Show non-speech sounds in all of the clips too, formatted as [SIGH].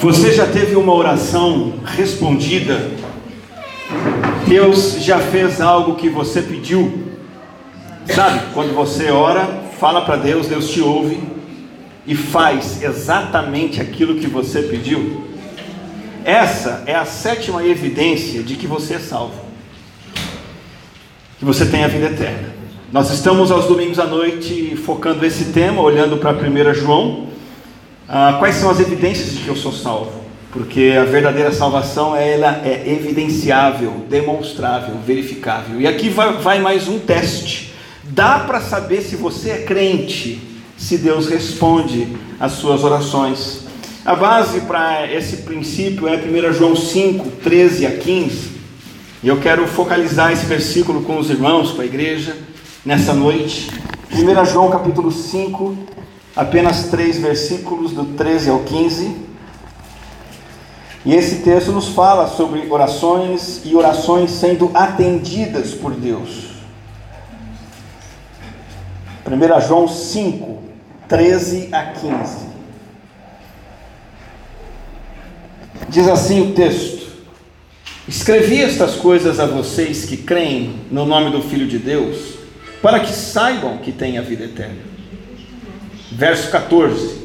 Você já teve uma oração respondida? Deus já fez algo que você pediu? Sabe, quando você ora, fala para Deus, Deus te ouve e faz exatamente aquilo que você pediu? Essa é a sétima evidência de que você é salvo, que você tem a vida eterna. Nós estamos aos domingos à noite focando esse tema, olhando para 1 João. Ah, quais são as evidências de que eu sou salvo? Porque a verdadeira salvação ela é evidenciável, demonstrável, verificável. E aqui vai, vai mais um teste. Dá para saber se você é crente, se Deus responde às suas orações. A base para esse princípio é 1 João 5, 13 a 15. E eu quero focalizar esse versículo com os irmãos, com a igreja, nessa noite. 1 João capítulo 5, apenas três versículos, do 13 ao 15. E esse texto nos fala sobre orações e orações sendo atendidas por Deus. 1 João 5, 13 a 15. Diz assim o texto: Escrevi estas coisas a vocês que creem no nome do Filho de Deus, para que saibam que têm a vida eterna. Verso 14: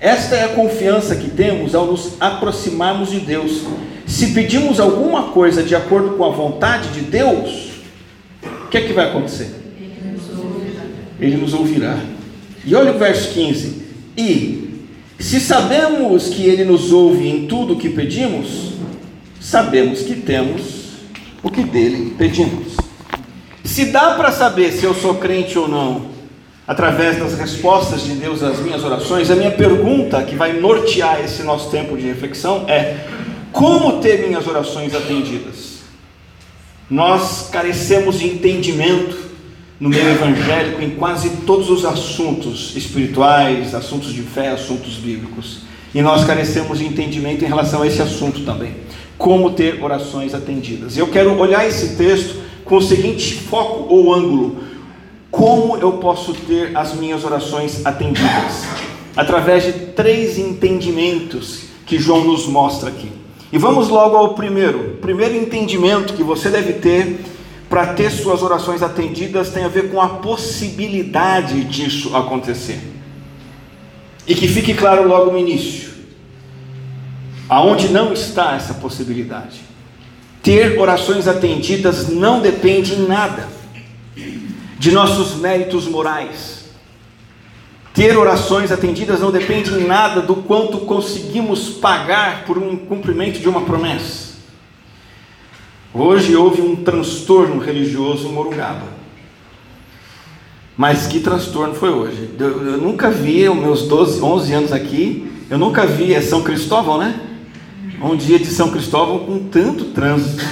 Esta é a confiança que temos ao nos aproximarmos de Deus. Se pedimos alguma coisa de acordo com a vontade de Deus, o que é que vai acontecer? Ele nos ouvirá. E olha o verso 15: E se sabemos que Ele nos ouve em tudo o que pedimos, sabemos que temos o que dele pedimos. Se dá para saber se eu sou crente ou não, através das respostas de Deus às minhas orações, a minha pergunta que vai nortear esse nosso tempo de reflexão é: como ter minhas orações atendidas? Nós carecemos de entendimento no meio evangélico em quase todos os assuntos espirituais, assuntos de fé, assuntos bíblicos. E nós carecemos de entendimento em relação a esse assunto também. Como ter orações atendidas. Eu quero olhar esse texto com o seguinte foco ou ângulo: como eu posso ter as minhas orações atendidas? Através de três entendimentos que João nos mostra aqui. E vamos logo ao primeiro. O primeiro entendimento que você deve ter para ter suas orações atendidas tem a ver com a possibilidade disso acontecer. E que fique claro logo no início, aonde não está essa possibilidade. Ter orações atendidas não depende em nada de nossos méritos morais. Ter orações atendidas não depende em nada do quanto conseguimos pagar por um cumprimento de uma promessa. Hoje houve um transtorno religioso em Morungaba. Mas que transtorno foi hoje? Eu, eu nunca vi, os meus 12, 11 anos aqui, eu nunca vi, é São Cristóvão, né? Um dia de São Cristóvão com tanto trânsito.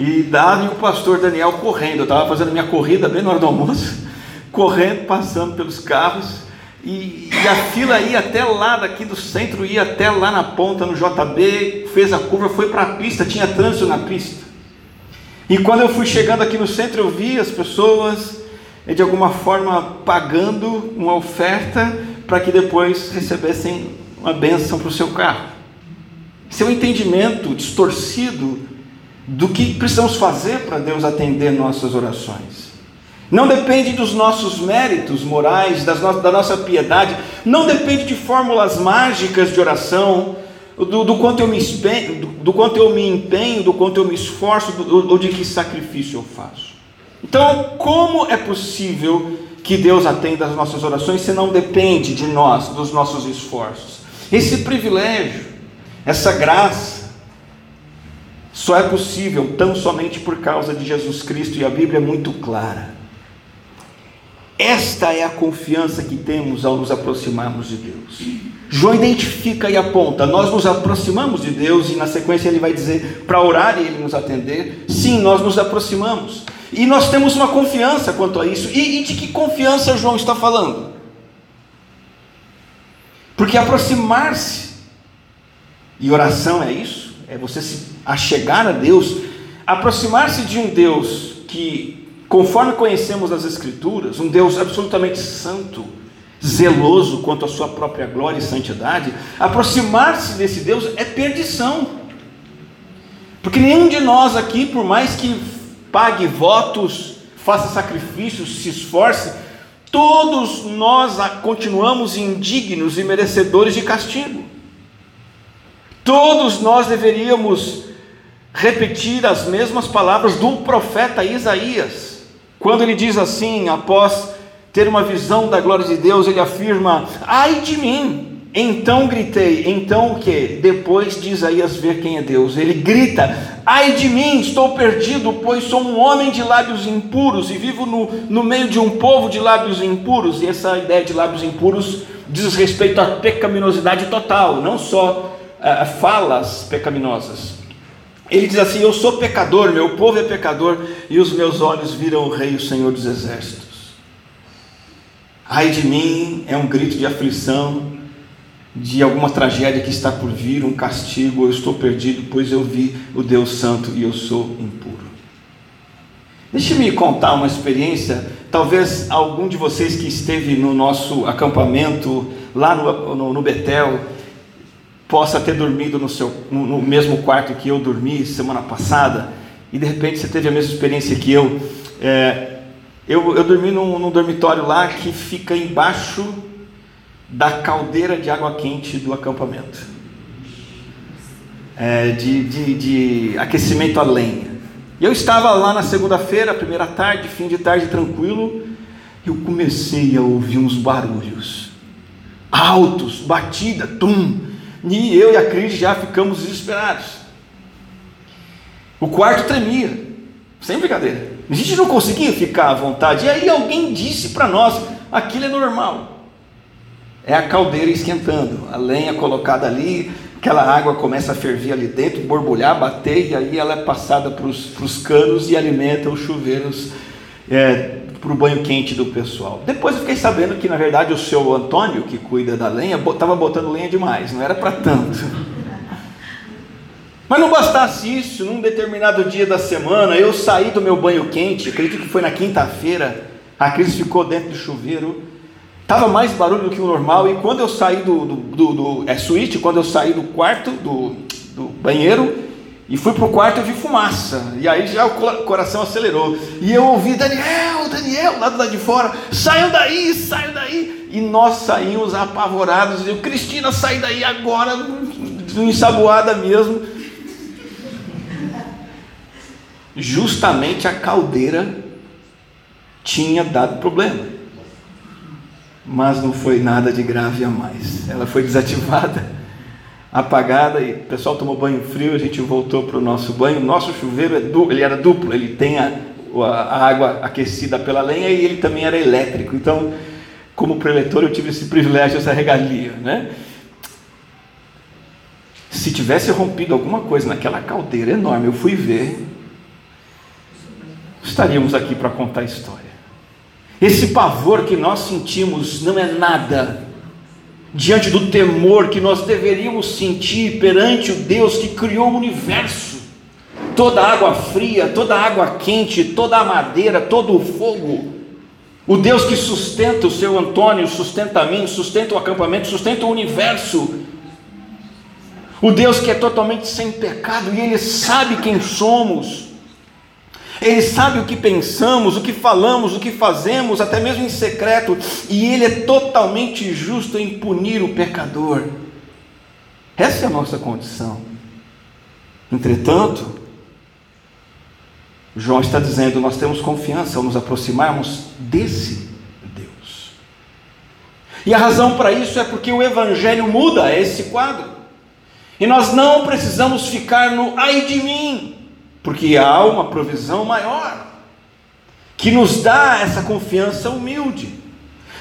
E dava o pastor Daniel correndo. Eu estava fazendo minha corrida bem na hora do almoço, [LAUGHS] correndo, passando pelos carros. E, e, a fila ia até lá, daqui do centro, ia até lá na ponta, no JB, fez a curva, foi para a pista, tinha trânsito na pista. E quando eu fui chegando aqui no centro, eu vi as pessoas, eh, de alguma forma, pagando uma oferta para que depois recebessem uma benção para o seu carro. Seu entendimento distorcido do que precisamos fazer para Deus atender nossas orações. Não depende dos nossos méritos morais, no da nossa piedade, não depende de fórmulas mágicas de oração, do, do quanto eu me empenho, do, do, quanto eu me empenho, do quanto eu me esforço, ou de que sacrifício eu faço. Então, como é possível que Deus atenda as nossas orações se não depende de nós, dos nossos esforços? Esse privilégio, essa graça, só é possível tão somente por causa de Jesus Cristo e a Bíblia é muito clara. Esta é a confiança que temos ao nos aproximarmos de Deus. João identifica e aponta: nós nos aproximamos de Deus, e na sequência ele vai dizer para orar e ele nos atender. Sim, nós nos aproximamos. E nós temos uma confiança quanto a isso. E, e de que confiança João está falando? Porque aproximar-se, e oração é isso, é você se achegar a Deus, aproximar-se de um Deus que, conforme conhecemos nas Escrituras, um Deus absolutamente santo, zeloso quanto à sua própria glória e santidade, aproximar-se desse Deus é perdição. Porque nenhum de nós aqui, por mais que pague votos, faça sacrifícios, se esforce, todos nós continuamos indignos e merecedores de castigo. Todos nós deveríamos repetir as mesmas palavras do profeta Isaías, quando ele diz assim, após ter uma visão da glória de Deus, ele afirma: Ai de mim! Então gritei, então o que? Depois de Isaías ver quem é Deus, ele grita: Ai de mim, estou perdido, pois sou um homem de lábios impuros e vivo no, no meio de um povo de lábios impuros. E essa ideia de lábios impuros diz respeito à pecaminosidade total, não só falas pecaminosas. Ele diz assim: Eu sou pecador, meu povo é pecador, e os meus olhos viram o Rei, o Senhor dos Exércitos. Ai de mim é um grito de aflição, de alguma tragédia que está por vir, um castigo, eu estou perdido, pois eu vi o Deus Santo e eu sou impuro. Deixe-me contar uma experiência, talvez algum de vocês que esteve no nosso acampamento lá no, no, no Betel possa ter dormido no, seu, no, mesmo quarto que eu dormi semana passada e de repente você teve a mesma experiência que eu. É, eu, eu dormi num, num dormitório lá que fica embaixo da caldeira de água quente do acampamento. É, de, de, de, aquecimento a lenha. E eu estava lá na segunda-feira, primeira tarde, fim de tarde tranquilo, e eu comecei a ouvir uns barulhos altos, batida, tum. E eu e a Cris já ficamos desesperados. O quarto tremia, sem brincadeira. A gente não conseguia ficar à vontade. E aí alguém disse para nós: aquilo é normal. É a caldeira esquentando, a lenha colocada ali, aquela água começa a ferver ali dentro, borbulhar, bater, e aí ela é passada para os canos e alimenta os chuveiros é, para o banho quente do pessoal. Depois eu fiquei sabendo que, na verdade, o seu Antônio, que cuida da lenha, estava botando lenha demais, não era para tanto. Mas não bastasse isso, num determinado dia da semana, eu saí do meu banho quente, acredito que foi na quinta-feira, a Cris ficou dentro do chuveiro, estava mais barulho do que o normal, e quando eu saí do, do, do, do é suíte, quando eu saí do quarto, do, do banheiro, e fui para o quarto, eu vi fumaça, e aí já o coração acelerou, e eu ouvi, Daniel, Daniel, lá do lado de fora, saiam daí, saiam daí, e nós saímos apavorados, e eu, Cristina, sai daí agora, ensaboada mesmo, justamente a caldeira tinha dado problema. Mas não foi nada de grave a mais. Ela foi desativada, apagada e o pessoal tomou banho frio, a gente voltou para o nosso banho. Nosso chuveiro é duplo, ele era duplo, ele tem a, a água aquecida pela lenha e ele também era elétrico. Então, como preletor, eu tive esse privilégio, essa regalia, né? Se tivesse rompido alguma coisa naquela caldeira enorme, eu fui ver, estaríamos aqui para contar a história. Esse pavor que nós sentimos não é nada diante do temor que nós deveríamos sentir perante o Deus que criou o universo. Toda água fria, toda água quente, toda a madeira, todo o fogo. O Deus que sustenta o seu Antônio, sustenta a mim, sustenta o acampamento, sustenta o universo. O Deus que é totalmente sem pecado e Ele sabe quem somos. Ele sabe o que pensamos, o que falamos, o que fazemos, até mesmo em secreto, e Ele é totalmente justo em punir o pecador. Essa é a nossa condição. Entretanto, João está dizendo: nós temos confiança ao nos aproximarmos desse Deus. E a razão para isso é porque o Evangelho muda esse quadro. E nós não precisamos ficar no ai de mim, porque há uma provisão maior que nos dá essa confiança humilde.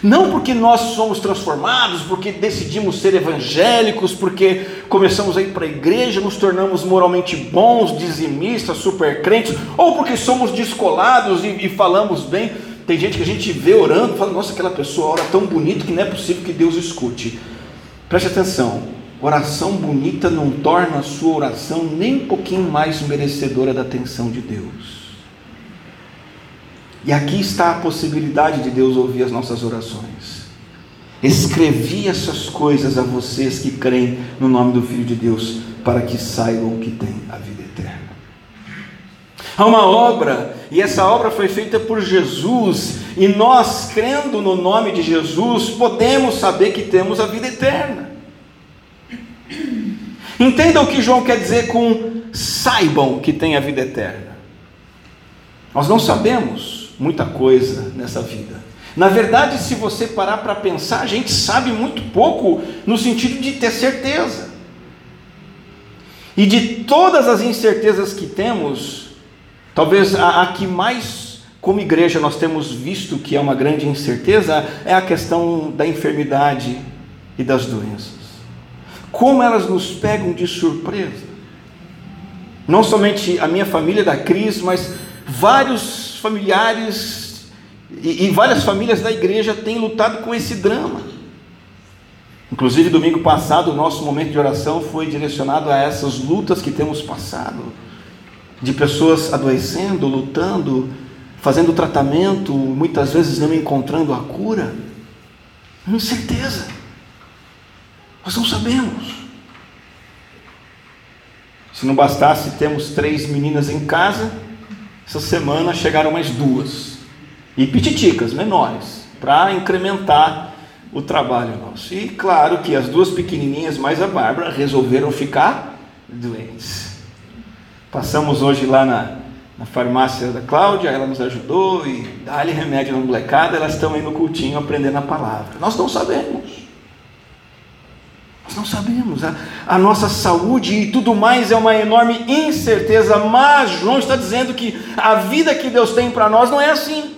Não porque nós somos transformados, porque decidimos ser evangélicos, porque começamos a ir para a igreja, nos tornamos moralmente bons, dizimistas, super crentes, ou porque somos descolados e, e falamos bem. Tem gente que a gente vê orando fala: Nossa, aquela pessoa ora tão bonito que não é possível que Deus escute. Preste atenção: Oração bonita não torna a sua oração nem um pouquinho mais merecedora da atenção de Deus. E aqui está a possibilidade de Deus ouvir as nossas orações. Escrevi essas coisas a vocês que creem no nome do Filho de Deus, para que saibam que têm a vida eterna. Há uma obra, e essa obra foi feita por Jesus, e nós, crendo no nome de Jesus, podemos saber que temos a vida eterna. Entenda o que João quer dizer com saibam que têm a vida eterna. Nós não sabemos muita coisa nessa vida. Na verdade, se você parar para pensar, a gente sabe muito pouco no sentido de ter certeza. E de todas as incertezas que temos, talvez a, a que mais, como igreja, nós temos visto que é uma grande incerteza é a questão da enfermidade e das doenças. Como elas nos pegam de surpresa. Não somente a minha família da crise, mas vários familiares e, e várias famílias da igreja têm lutado com esse drama. Inclusive, domingo passado, o nosso momento de oração foi direcionado a essas lutas que temos passado, de pessoas adoecendo, lutando, fazendo tratamento, muitas vezes não encontrando a cura. Incerteza. Nós não sabemos. Se não bastasse, temos três meninas em casa, essa semana chegaram mais duas e pititicas menores, para incrementar o trabalho nosso. E claro que as duas pequenininhas mais a Bárbara resolveram ficar doentes. Passamos hoje lá na, na farmácia da Cláudia, ela nos ajudou e dá-lhe remédio na molecada, elas estão aí no cultinho aprendendo a palavra. Nós não sabemos. Não sabemos. A, a, nossa saúde e tudo mais é uma enorme incerteza, mas João está dizendo que a vida que Deus tem para nós não é assim.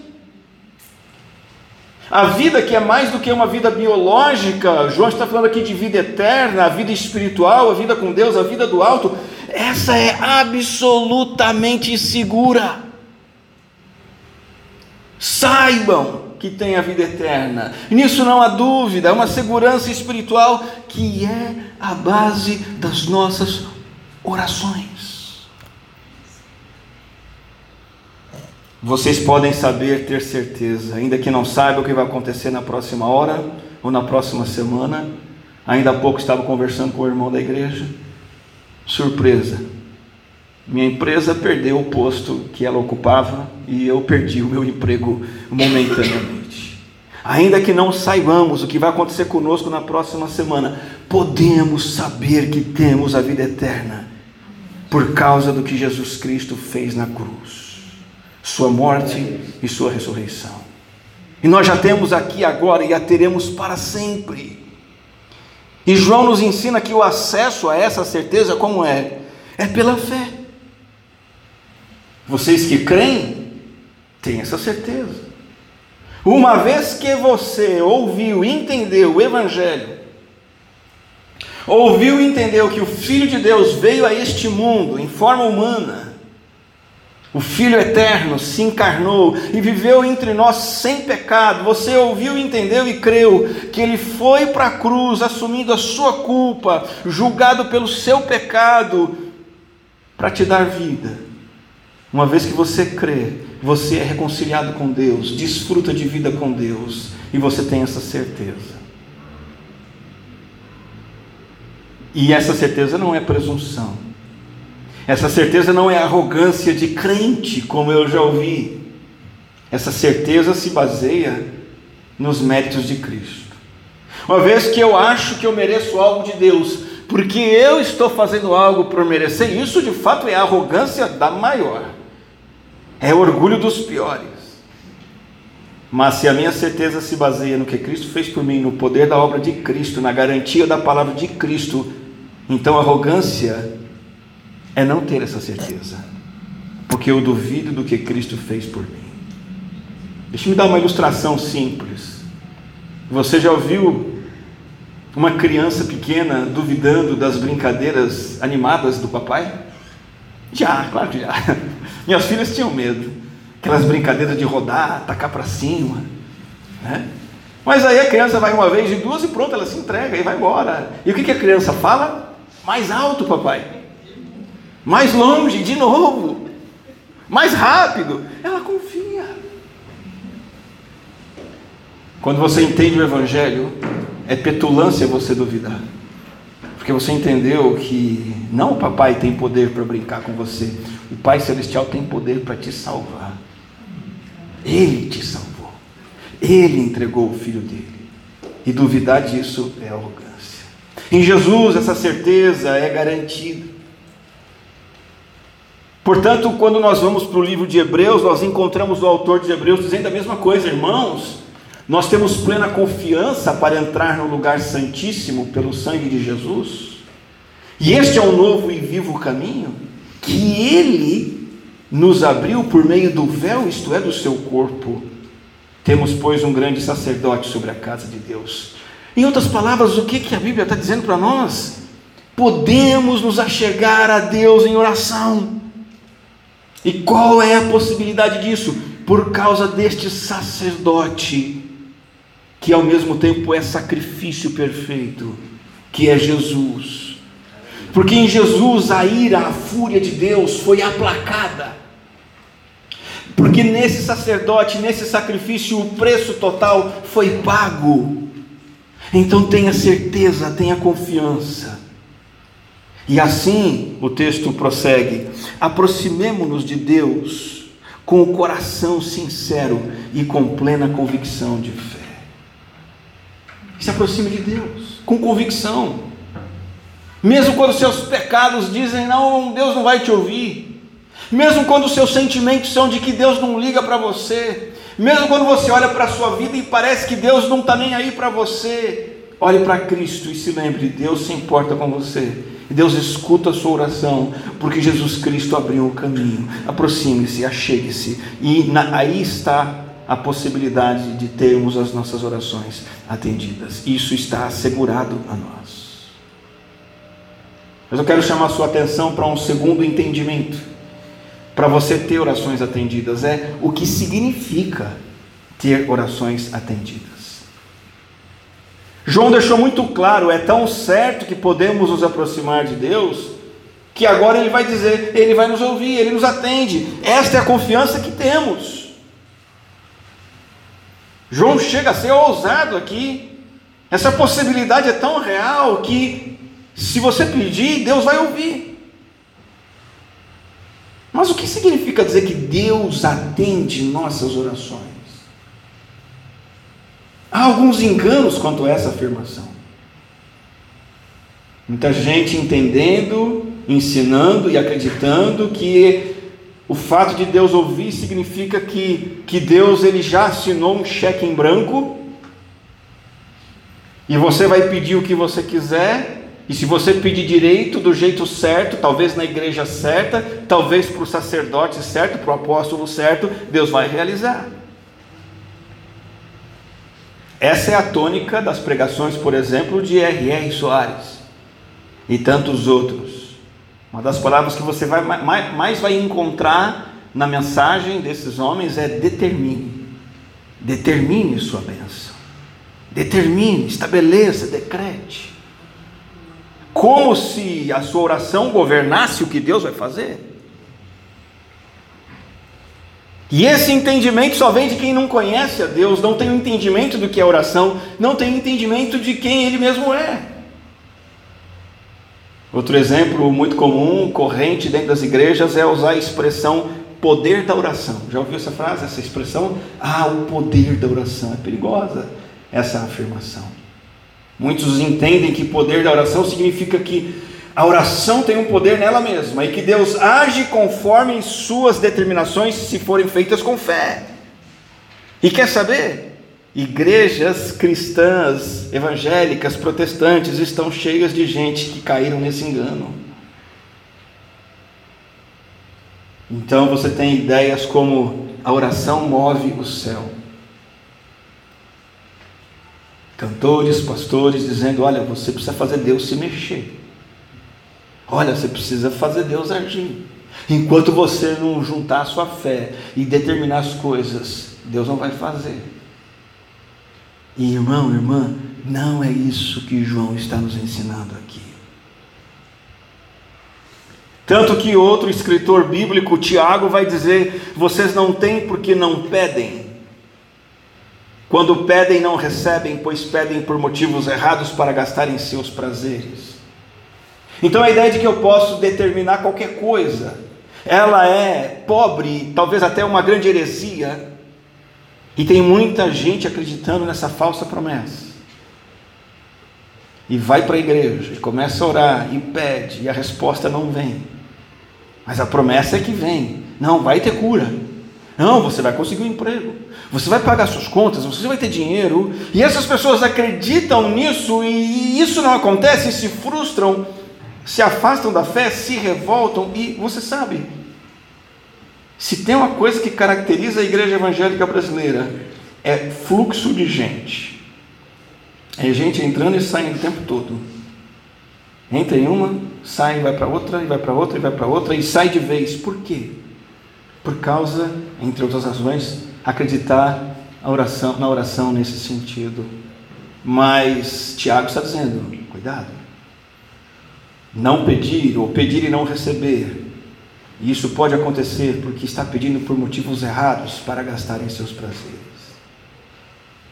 A vida que é mais do que uma vida biológica, João está falando aqui de vida eterna, a vida espiritual, a vida com Deus, a vida do alto, essa é absolutamente segura. Saibam que tem a vida eterna. Nisso não há dúvida, é uma segurança espiritual que é a base das nossas orações. Vocês podem saber, ter certeza, ainda que não saibam o que vai acontecer na próxima hora ou na próxima semana. Ainda há pouco estava conversando com o irmão da igreja. Surpresa. Minha empresa perdeu o posto que ela ocupava e eu perdi o meu emprego momentaneamente. Ainda que não saibamos o que vai acontecer conosco na próxima semana, podemos saber que temos a vida eterna por causa do que Jesus Cristo fez na cruz sua morte e sua ressurreição. E nós já temos aqui agora e a teremos para sempre. E João nos ensina que o acesso a essa certeza, como é? É pela fé. Vocês que creem, têm essa certeza. Uma vez que você ouviu, entendeu o Evangelho, ouviu e entendeu que o Filho de Deus veio a este mundo em forma humana, o Filho eterno se encarnou e viveu entre nós sem pecado. Você ouviu, entendeu e creu que ele foi para a cruz assumindo a sua culpa, julgado pelo seu pecado, para te dar vida. Uma vez que você crê, você é reconciliado com Deus, desfruta de vida com Deus e você tem essa certeza. E essa certeza não é presunção. Essa certeza não é arrogância de crente, como eu já ouvi. Essa certeza se baseia nos méritos de Cristo. Uma vez que eu acho que eu mereço algo de Deus, porque eu estou fazendo algo por merecer, isso de fato é arrogância da maior, é orgulho dos piores. Mas se a minha certeza se baseia no que Cristo fez por mim, no poder da obra de Cristo, na garantia da palavra de Cristo, então arrogância é não ter essa certeza, porque eu duvido do que Cristo fez por mim. Deixa me dar uma ilustração simples. Você já ouviu uma criança pequena duvidando das brincadeiras animadas do papai? Já, claro que já. Minhas filhas tinham medo. Aquelas brincadeiras de rodar, tacar para cima. Né? Mas aí a criança vai uma vez e duas e pronto, ela se entrega e vai embora. E o que, que a criança fala? Mais alto, papai mais longe, de novo, mais rápido. Ela confia. Quando você entende o Evangelho, é petulância você duvidar. Porque você entendeu que não o papai tem poder para brincar com você, o Pai Celestial tem poder para te salvar. Ele te salvou, ele entregou o filho dele. E duvidar disso é arrogância. Em Jesus, essa certeza é garantida. Portanto, quando nós vamos para o livro de Hebreus, nós encontramos o autor de Hebreus dizendo a mesma coisa, irmãos. Nós temos plena confiança para entrar no lugar santíssimo pelo sangue de Jesus. E este é um novo e vivo caminho que ele nos abriu por meio do véu, isto é, do seu corpo. Temos, pois, um grande sacerdote sobre a casa de Deus. Em outras palavras, o que, que a Bíblia está dizendo para nós? Podemos nos achegar a Deus em oração. E qual é a possibilidade disso? Por causa deste sacerdote, que ao mesmo tempo é sacrifício perfeito, que é Jesus. Porque em Jesus a ira, a fúria de Deus foi aplacada. Porque nesse sacerdote, nesse sacrifício, o preço total foi pago. Então tenha certeza, tenha confiança. E assim o texto prossegue: aproximemo-nos de Deus com o coração sincero e com plena convicção de fé. Se aproxime de Deus com convicção, mesmo quando seus pecados dizem não, Deus não vai te ouvir, mesmo quando seus sentimentos são de que Deus não liga para você, mesmo quando você olha para a sua vida e parece que Deus não está nem aí para você, olhe para Cristo e se lembre: Deus se importa com você. Deus escuta a sua oração, porque Jesus Cristo abriu o caminho. Aproxime-se, achegue-se, e na, aí está a possibilidade de termos as nossas orações atendidas. Isso está assegurado a nós. Mas eu quero chamar sua atenção para um segundo entendimento, para você ter orações atendidas, é o que significa ter orações atendidas. João deixou muito claro: é tão certo que podemos nos aproximar de Deus, que agora ele vai dizer, ele vai nos ouvir, ele nos atende. Esta é a confiança que temos. João chega a ser ousado aqui. Essa possibilidade é tão real que, se você pedir, Deus vai ouvir. Mas o que significa dizer que Deus atende nossas orações? Há alguns enganos quanto a essa afirmação. Muita gente entendendo, ensinando e acreditando que o fato de Deus ouvir significa que, que Deus ele já assinou um cheque em branco e você vai pedir o que você quiser. E se você pedir direito, do jeito certo, talvez na igreja certa, talvez para o sacerdote certo, para o apóstolo certo, Deus vai realizar. Essa é a tônica das pregações, por exemplo, de R.R. Soares e tantos outros. Uma das palavras que você vai, mais, mais vai encontrar na mensagem desses homens é determine. Determine sua bênção. Determine, estabeleça, decrete. Como se a sua oração governasse o que Deus vai fazer. E esse entendimento só vem de quem não conhece a Deus, não tem o um entendimento do que é oração, não tem entendimento de quem Ele mesmo é. Outro exemplo muito comum, corrente dentro das igrejas, é usar a expressão poder da oração. Já ouviu essa frase, essa expressão? Ah, o poder da oração. É perigosa essa afirmação. Muitos entendem que poder da oração significa que a oração tem um poder nela mesma e que Deus age conforme suas determinações se forem feitas com fé. E quer saber? Igrejas cristãs, evangélicas, protestantes estão cheias de gente que caíram nesse engano. Então você tem ideias como a oração move o céu. Cantores, pastores dizendo: olha, você precisa fazer Deus se mexer. Olha, você precisa fazer Deus agir. Enquanto você não juntar a sua fé e determinar as coisas, Deus não vai fazer. E irmão, irmã, não é isso que João está nos ensinando aqui. Tanto que outro escritor bíblico, Tiago, vai dizer: vocês não têm porque não pedem. Quando pedem, não recebem, pois pedem por motivos errados para gastarem seus prazeres. Então a ideia de que eu posso determinar qualquer coisa, ela é pobre, talvez até uma grande heresia, e tem muita gente acreditando nessa falsa promessa. E vai para a igreja, e começa a orar, e pede, e a resposta não vem. Mas a promessa é que vem. Não, vai ter cura. Não, você vai conseguir um emprego, você vai pagar suas contas, você vai ter dinheiro. E essas pessoas acreditam nisso e isso não acontece, se frustram, se afastam da fé, se revoltam. E você sabe, se tem uma coisa que caracteriza a igreja evangélica brasileira, é fluxo de gente. É gente entrando e saindo o tempo todo. Entra em uma, sai, vai para outra, e vai para outra, e vai para outra, e sai de vez. Por quê? por causa, entre outras razões, acreditar oração, na oração nesse sentido. Mas Tiago está dizendo: cuidado, não pedir ou pedir e não receber. E isso pode acontecer porque está pedindo por motivos errados para gastar em seus prazeres.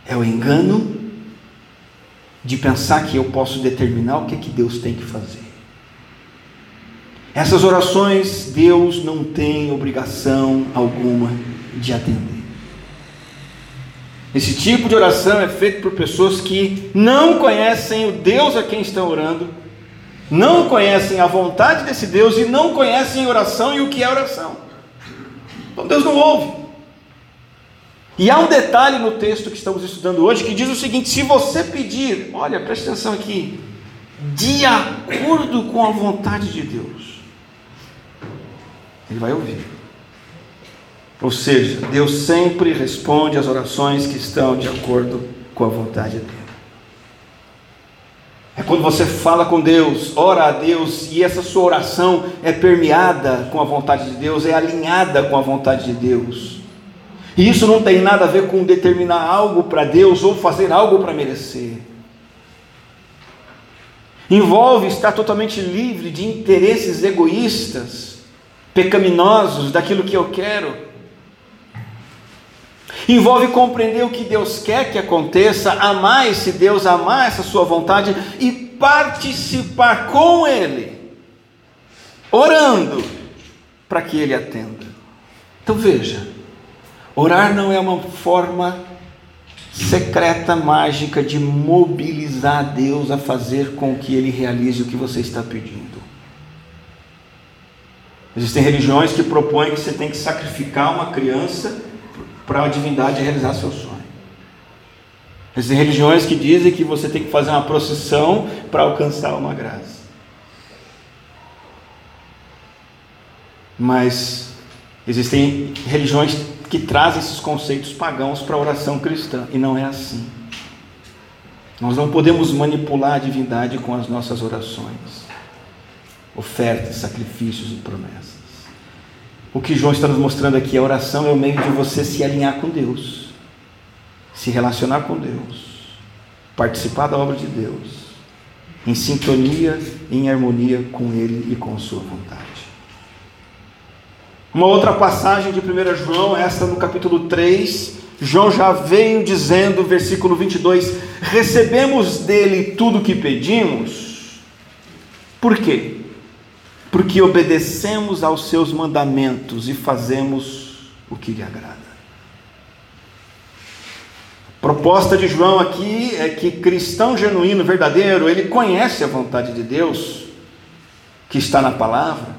É o engano de pensar que eu posso determinar o que, é que Deus tem que fazer. Essas orações Deus não tem obrigação alguma de atender. Esse tipo de oração é feito por pessoas que não conhecem o Deus a quem estão orando, não conhecem a vontade desse Deus e não conhecem oração e o que é oração. Então Deus não ouve. E há um detalhe no texto que estamos estudando hoje que diz o seguinte: se você pedir, olha, preste atenção aqui, de acordo com a vontade de Deus, ele vai ouvir. Ou seja, Deus sempre responde às orações que estão de acordo com a vontade dele. É quando você fala com Deus, ora a Deus, e essa sua oração é permeada com a vontade de Deus, é alinhada com a vontade de Deus. E isso não tem nada a ver com determinar algo para Deus ou fazer algo para merecer. Envolve estar totalmente livre de interesses egoístas pecaminosos daquilo que eu quero. Envolve compreender o que Deus quer que aconteça, amar esse Deus, amar essa sua vontade e participar com Ele, orando para que Ele atenda. Então veja, orar não é uma forma secreta, mágica de mobilizar Deus a fazer com que Ele realize o que você está pedindo. Existem religiões que propõem que você tem que sacrificar uma criança para a divindade realizar seu sonho. Existem religiões que dizem que você tem que fazer uma procissão para alcançar uma graça. Mas existem religiões que trazem esses conceitos pagãos para a oração cristã, e não é assim. Nós não podemos manipular a divindade com as nossas orações ofertas, sacrifícios e promessas. O que João está nos mostrando aqui, a oração é o meio de você se alinhar com Deus, se relacionar com Deus, participar da obra de Deus, em sintonia, em harmonia com Ele e com Sua vontade. Uma outra passagem de 1 João, esta no capítulo 3, João já veio dizendo, versículo 22, recebemos dele tudo o que pedimos, por quê? Porque obedecemos aos seus mandamentos e fazemos o que lhe agrada. A proposta de João aqui é que cristão genuíno, verdadeiro, ele conhece a vontade de Deus que está na palavra,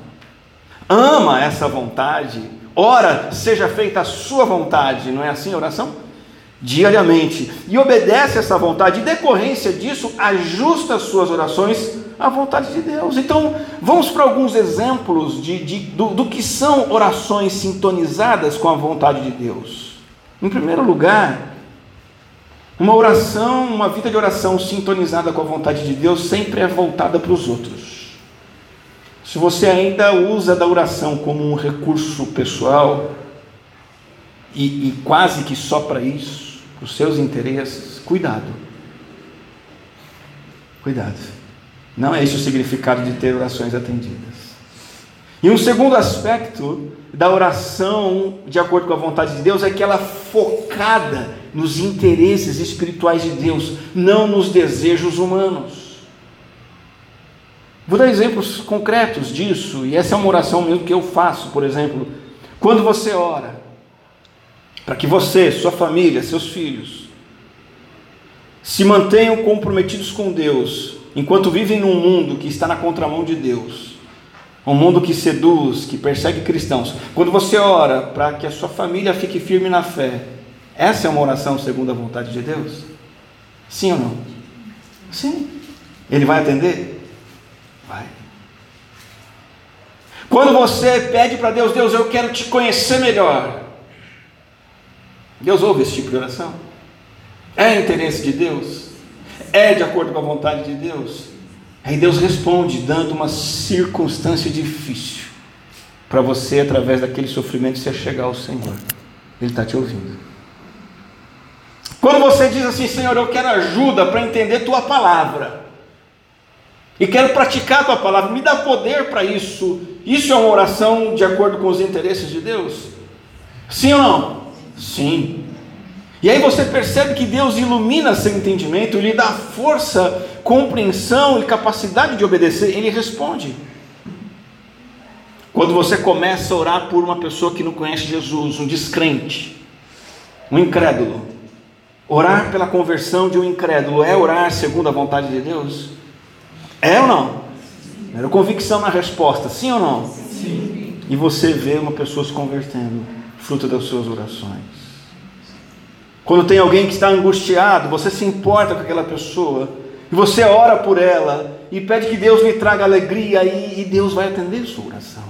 ama essa vontade, ora, seja feita a sua vontade, não é assim a oração? Diariamente, e obedece essa vontade, e decorrência disso, ajusta as suas orações a vontade de Deus. Então, vamos para alguns exemplos de, de do, do que são orações sintonizadas com a vontade de Deus. Em primeiro lugar, uma oração, uma vida de oração sintonizada com a vontade de Deus sempre é voltada para os outros. Se você ainda usa da oração como um recurso pessoal e, e quase que só para isso, para os seus interesses, cuidado. Cuidado. Não é esse o significado de ter orações atendidas. E um segundo aspecto da oração, de acordo com a vontade de Deus, é que ela é focada nos interesses espirituais de Deus, não nos desejos humanos. Vou dar exemplos concretos disso, e essa é uma oração mesmo que eu faço, por exemplo, quando você ora, para que você, sua família, seus filhos, se mantenham comprometidos com Deus, enquanto vivem num mundo que está na contramão de Deus, um mundo que seduz, que persegue cristãos. Quando você ora para que a sua família fique firme na fé, essa é uma oração segundo a vontade de Deus? Sim ou não? Sim. Ele vai atender? Vai. Quando você pede para Deus, Deus, eu quero te conhecer melhor. Deus ouve esse tipo de oração? É interesse de Deus? É de acordo com a vontade de Deus? Aí Deus responde, dando uma circunstância difícil para você, através daquele sofrimento, você chegar ao Senhor. Ele está te ouvindo. Quando você diz assim, Senhor, eu quero ajuda para entender tua palavra, e quero praticar tua palavra, me dá poder para isso. Isso é uma oração de acordo com os interesses de Deus? Sim ou não? Sim. E aí você percebe que Deus ilumina seu entendimento, lhe dá força, compreensão e capacidade de obedecer, ele responde. Quando você começa a orar por uma pessoa que não conhece Jesus, um descrente, um incrédulo, orar pela conversão de um incrédulo é orar segundo a vontade de Deus? É ou não? Era convicção na resposta, sim ou não? Sim. E você vê uma pessoa se convertendo, fruto das suas orações. Quando tem alguém que está angustiado, você se importa com aquela pessoa, e você ora por ela, e pede que Deus lhe traga alegria, e, Deus vai atender sua oração.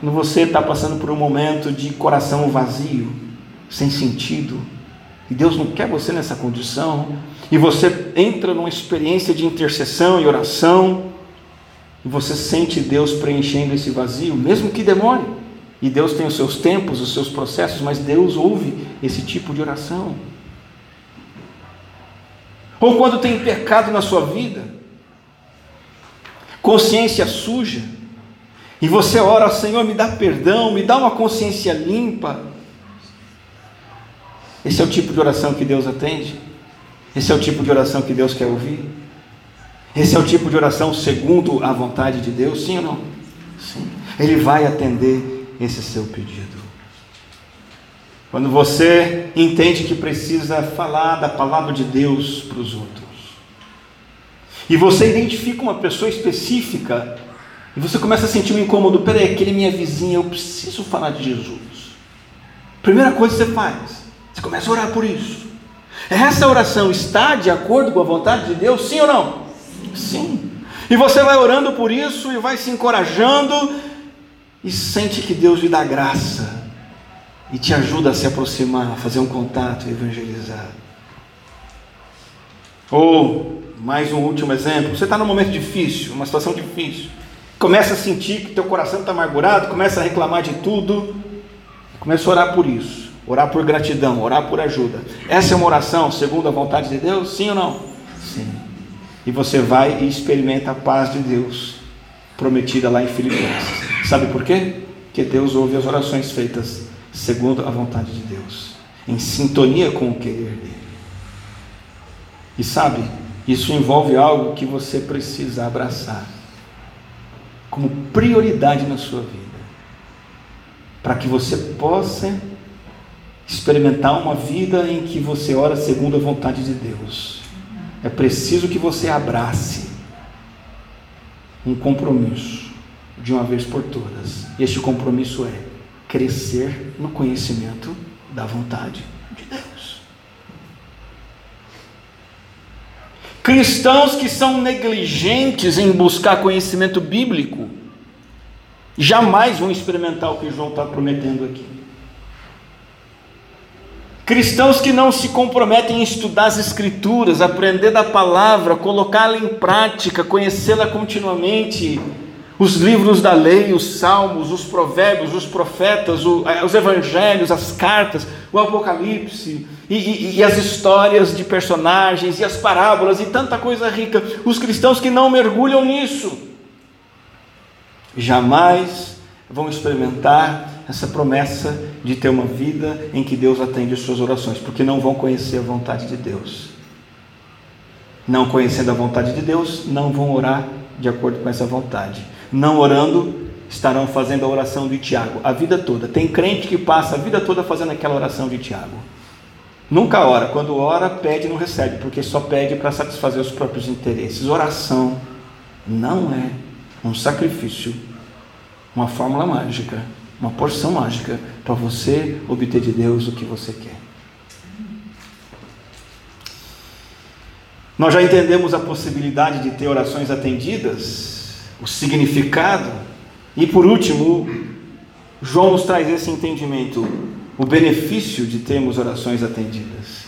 Quando você está passando por um momento de coração vazio, sem sentido, e Deus não quer você nessa condição, e você entra numa experiência de intercessão e oração, e você sente Deus preenchendo esse vazio, mesmo que demore. E Deus tem os seus tempos, os seus processos, mas Deus ouve esse tipo de oração. Ou quando tem pecado na sua vida, consciência suja, e você ora, Senhor, me dá perdão, me dá uma consciência limpa. Esse é o tipo de oração que Deus atende? Esse é o tipo de oração que Deus quer ouvir? Esse é o tipo de oração segundo a vontade de Deus? Sim ou não? Sim. Ele vai atender esse seu pedido. Quando você entende que precisa falar da palavra de Deus para os outros, e você identifica uma pessoa específica, e você começa a sentir um incômodo, peraí, aquele é minha vizinha, eu preciso falar de Jesus. Primeira coisa que você faz, você começa a orar por isso. Essa oração está de acordo com a vontade de Deus, sim ou não? Sim. E você vai orando por isso e vai se encorajando e sente que Deus lhe dá graça e te ajuda a se aproximar, a fazer um contato e evangelizar. Ou, mais um último exemplo, você está num momento difícil, uma situação difícil, começa a sentir que teu coração está amargurado, começa a reclamar de tudo, começa a orar por isso, orar por gratidão, orar por ajuda. Essa é uma oração segundo a vontade de Deus? Sim ou não? Sim. E você vai e experimenta a paz de Deus prometida lá em Filipenses. Sabe por quê? Porque Deus ouve as orações feitas segundo a vontade de Deus, em sintonia com o querer dele. E sabe, isso envolve algo que você precisa abraçar como prioridade na sua vida, para que você possa experimentar uma vida em que você ora segundo a vontade de Deus. É preciso que você abrace um compromisso de uma vez por todas. Este compromisso é crescer no conhecimento da vontade de Deus. Cristãos que são negligentes em buscar conhecimento bíblico jamais vão experimentar o que João está prometendo aqui. Cristãos que não se comprometem em estudar as Escrituras, aprender da palavra, colocá-la em prática, conhecê-la continuamente, os livros da lei, os salmos, os provérbios, os profetas, eh, os evangelhos, as cartas, o Apocalipse, e, e, e, as histórias de personagens, e as parábolas, e tanta coisa rica. Os cristãos que não mergulham nisso, jamais vão experimentar essa promessa de ter uma vida em que Deus atende as suas orações, porque não vão conhecer a vontade de Deus. Não conhecendo a vontade de Deus, não vão orar de acordo com essa vontade. Não orando, estarão fazendo a oração de Tiago a vida toda. Tem crente que passa a vida toda fazendo aquela oração de Tiago. Nunca ora. Quando ora, pede e não recebe, porque só pede para satisfazer os próprios interesses. Oração não é um sacrifício, uma fórmula mágica, uma porção mágica para você obter de Deus o que você quer. Nós já entendemos a possibilidade de ter orações atendidas, o significado, e por último, João nos traz esse entendimento o benefício de termos orações atendidas.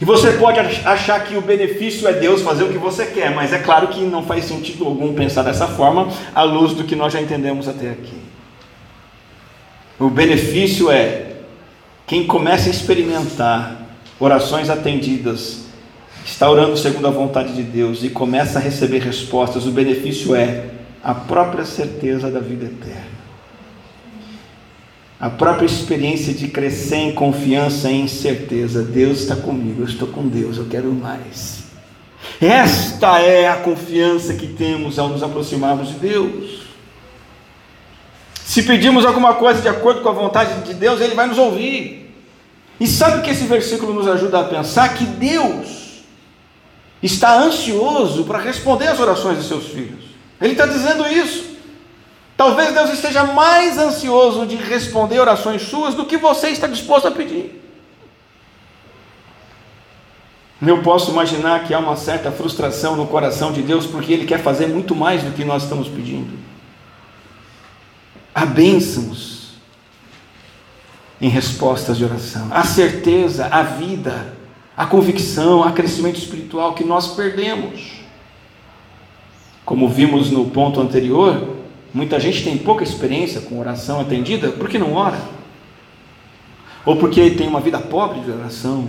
E você pode achar que o benefício é Deus fazer o que você quer, mas é claro que não faz sentido algum pensar dessa forma, à luz do que nós já entendemos até aqui. O benefício é quem começa a experimentar orações atendidas, está orando segundo a vontade de Deus e começa a receber respostas, o benefício é a própria certeza da vida eterna a própria experiência de crescer em confiança e em certeza. Deus está comigo, eu estou com Deus, eu quero mais. Esta é a confiança que temos ao nos aproximarmos de Deus. Se pedimos alguma coisa de acordo com a vontade de Deus, Ele vai nos ouvir. E sabe o que esse versículo nos ajuda a pensar? Que Deus está ansioso para responder às orações de seus filhos. Ele está dizendo isso. Talvez Deus esteja mais ansioso de responder orações suas do que você está disposto a pedir. Eu posso imaginar que há uma certa frustração no coração de Deus porque Ele quer fazer muito mais do que nós estamos pedindo. Há bênçãos em respostas de oração, há certeza, a vida, a convicção, a crescimento espiritual que nós perdemos. Como vimos no ponto anterior, Muita gente tem pouca experiência com oração atendida porque não ora, ou porque tem uma vida pobre de oração,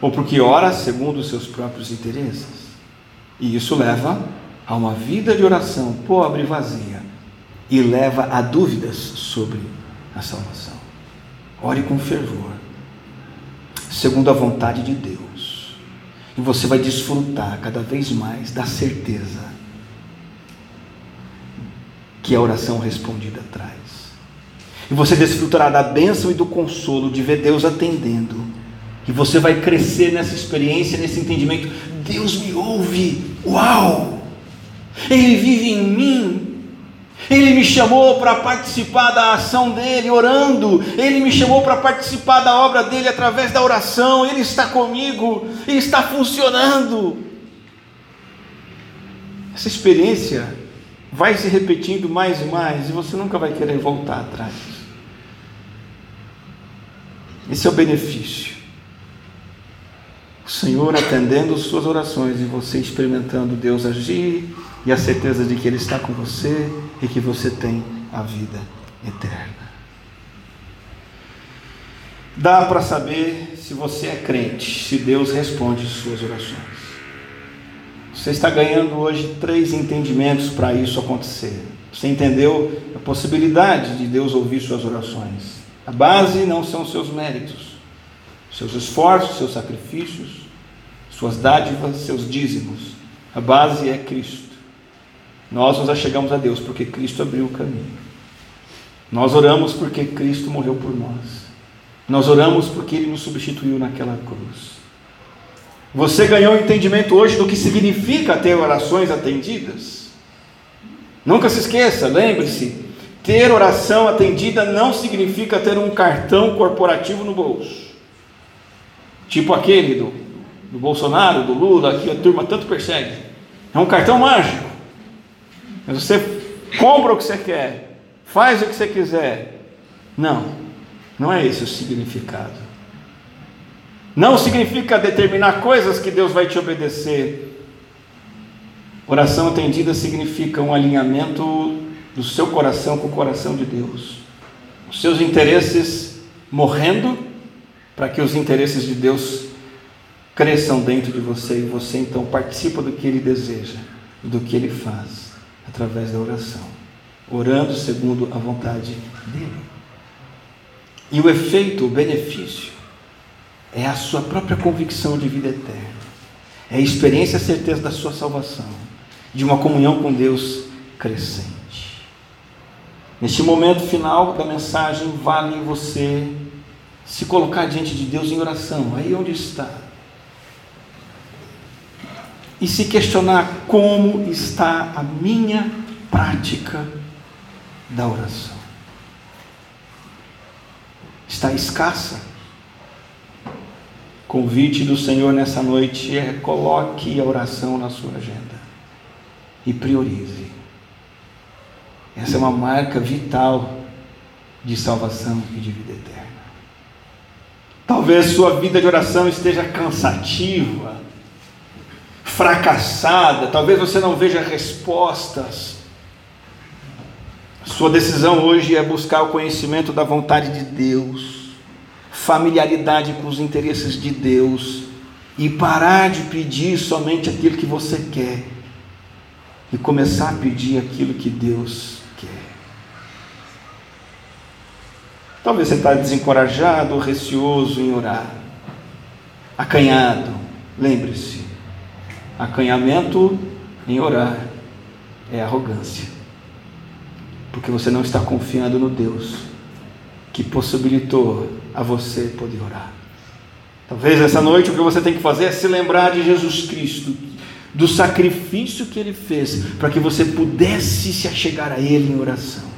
ou porque ora segundo os seus próprios interesses. E isso leva a uma vida de oração pobre e vazia, e leva a dúvidas sobre a salvação. Ore com fervor, segundo a vontade de Deus, e você vai desfrutar cada vez mais da certeza que a oração respondida traz. E você desfrutará da bênção e do consolo de ver Deus atendendo. E você vai crescer nessa experiência, nesse entendimento. Deus me ouve. Uau! Ele vive em mim. Ele me chamou para participar da ação dele, orando. Ele me chamou para participar da obra dele através da oração. Ele está comigo. Ele está funcionando. Essa experiência vai se repetindo mais e mais e você nunca vai querer voltar atrás. Esse é o benefício. O Senhor atendendo suas orações e você experimentando Deus agir e a certeza de que Ele está com você e que você tem a vida eterna. Dá para saber se você é crente, se Deus responde suas orações. Você está ganhando hoje três entendimentos para isso acontecer. Você entendeu a possibilidade de Deus ouvir suas orações. A base não são seus méritos, seus esforços, seus sacrifícios, suas dádivas, seus dízimos. A base é Cristo. Nós nos achegamos a Deus porque Cristo abriu o caminho. Nós oramos porque Cristo morreu por nós. Nós oramos porque Ele nos substituiu naquela cruz. Você ganhou entendimento hoje do que significa ter orações atendidas? Nunca se esqueça, lembre-se: ter oração atendida não significa ter um cartão corporativo no bolso, tipo aquele do, do Bolsonaro, do Lula, que a turma tanto persegue. É um cartão mágico. Mas você compra o que você quer, faz o que você quiser. Não, não é esse o significado. Não significa determinar coisas que Deus vai te obedecer. Oração atendida significa um alinhamento do seu coração com o coração de Deus. Os seus interesses morrendo para que os interesses de Deus cresçam dentro de você e você então participa do que ele deseja, do que ele faz através da oração, orando segundo a vontade dele. E o efeito, o benefício, é a sua própria convicção de vida eterna. É a experiência e a certeza da sua salvação, de uma comunhão com Deus crescente. Neste momento final da mensagem, vale você se colocar diante de Deus em oração, aí onde está. E se questionar como está a minha prática da oração. Está escassa? Convite do Senhor nessa noite é coloque a oração na sua agenda e priorize. Essa é uma marca vital de salvação e de vida eterna. Talvez sua vida de oração esteja cansativa, fracassada, talvez você não veja respostas. Sua decisão hoje é buscar o conhecimento da vontade de Deus, familiaridade com os interesses de Deus e parar de pedir somente aquilo que você quer e começar a pedir aquilo que Deus Talvez você está desencorajado, receoso em orar, acanhado. Lembre-se, acanhamento em orar é arrogância, porque você não está confiando no Deus que possibilitou a você poder orar. Talvez essa noite o que você tem que fazer é se lembrar de Jesus Cristo, do sacrifício que ele fez para que você pudesse se achegar a ele em oração.